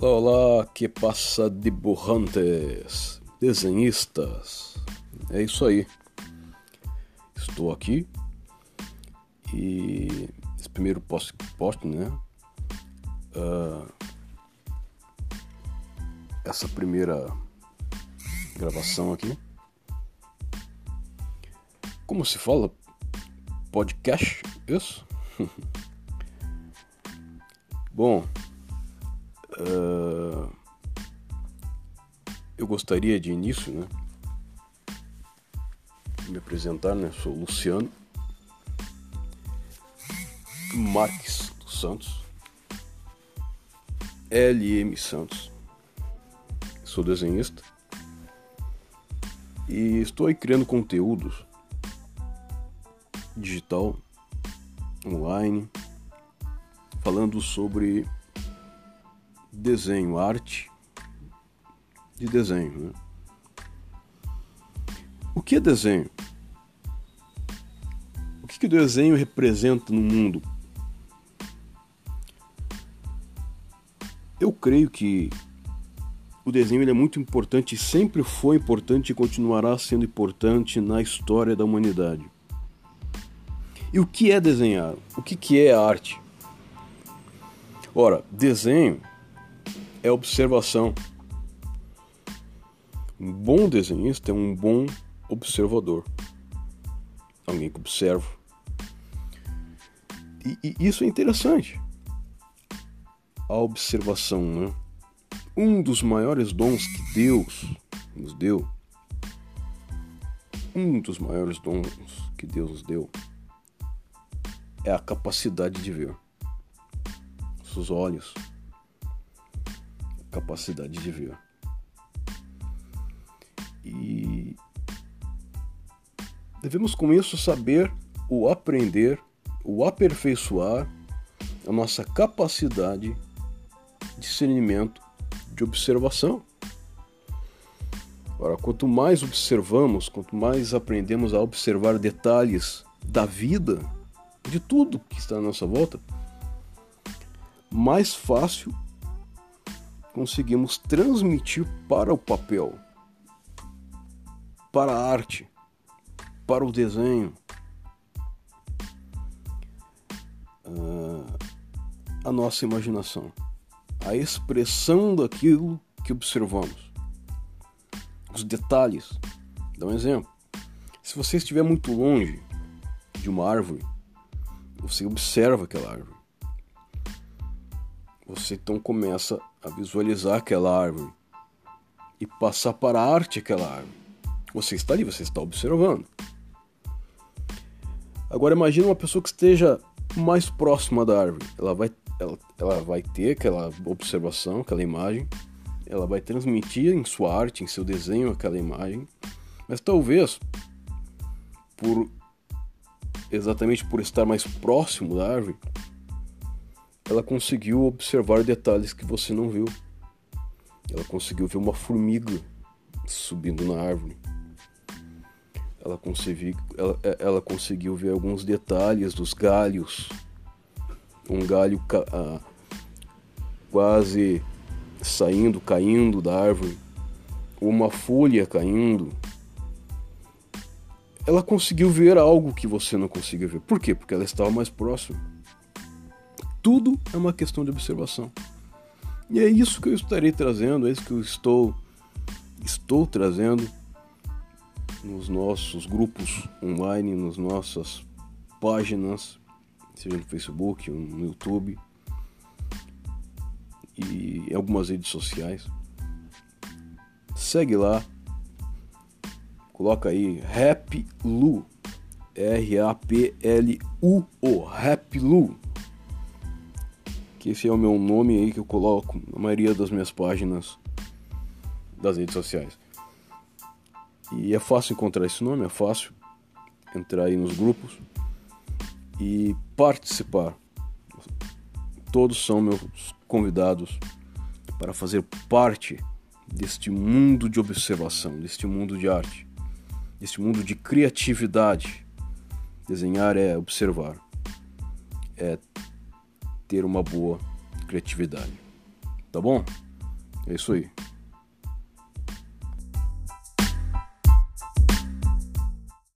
Olá, olá, que passa de burrantes, desenhistas. É isso aí. Estou aqui e esse primeiro post, post né? Uh, essa primeira gravação aqui. Como se fala? Podcast? Isso? Bom, uh, eu gostaria de início, né, me apresentar, né? Sou Luciano Marques dos Santos, LM Santos. Sou desenhista e estou aí criando conteúdos digital, online, falando sobre desenho, arte de desenho. Né? O que é desenho? O que, que o desenho representa no mundo? Eu creio que o desenho ele é muito importante, sempre foi importante e continuará sendo importante na história da humanidade. E o que é desenhar? O que, que é arte? Ora, desenho é observação. Um bom desenhista é um bom observador. Alguém que observa. E, e isso é interessante. A observação, né? Um dos maiores dons que Deus nos deu, um dos maiores dons que Deus nos deu, é a capacidade de ver. Os olhos, capacidade de ver. E devemos com isso saber o aprender, o aperfeiçoar a nossa capacidade de discernimento, de observação. Ora, quanto mais observamos, quanto mais aprendemos a observar detalhes da vida, de tudo que está à nossa volta, mais fácil conseguimos transmitir para o papel, para a arte, para o desenho, ah, a nossa imaginação, a expressão daquilo que observamos, os detalhes. Dá um exemplo. Se você estiver muito longe de uma árvore, você observa aquela árvore você então começa a visualizar aquela árvore e passar para a arte aquela árvore. Você está ali, você está observando. Agora imagine uma pessoa que esteja mais próxima da árvore. Ela vai, ela, ela vai ter aquela observação, aquela imagem. Ela vai transmitir em sua arte, em seu desenho, aquela imagem. Mas talvez, por exatamente por estar mais próximo da árvore, ela conseguiu observar detalhes que você não viu. Ela conseguiu ver uma formiga subindo na árvore. Ela conseguiu, ela, é, ela conseguiu ver alguns detalhes dos galhos. Um galho ah, quase saindo, caindo da árvore. Uma folha caindo. Ela conseguiu ver algo que você não conseguiu ver. Por quê? Porque ela estava mais próxima. Tudo é uma questão de observação. E é isso que eu estarei trazendo, é isso que eu estou estou trazendo nos nossos grupos online, nas nossas páginas, seja no Facebook, no YouTube e em algumas redes sociais. Segue lá, coloca aí Rap Lu, R-A-P-L-U-O, Rap Lu que esse é o meu nome aí que eu coloco na maioria das minhas páginas das redes sociais. E é fácil encontrar esse nome, é fácil entrar aí nos grupos e participar. Todos são meus convidados para fazer parte deste mundo de observação, deste mundo de arte, deste mundo de criatividade. Desenhar é observar, é ter uma boa criatividade. Tá bom? É isso aí.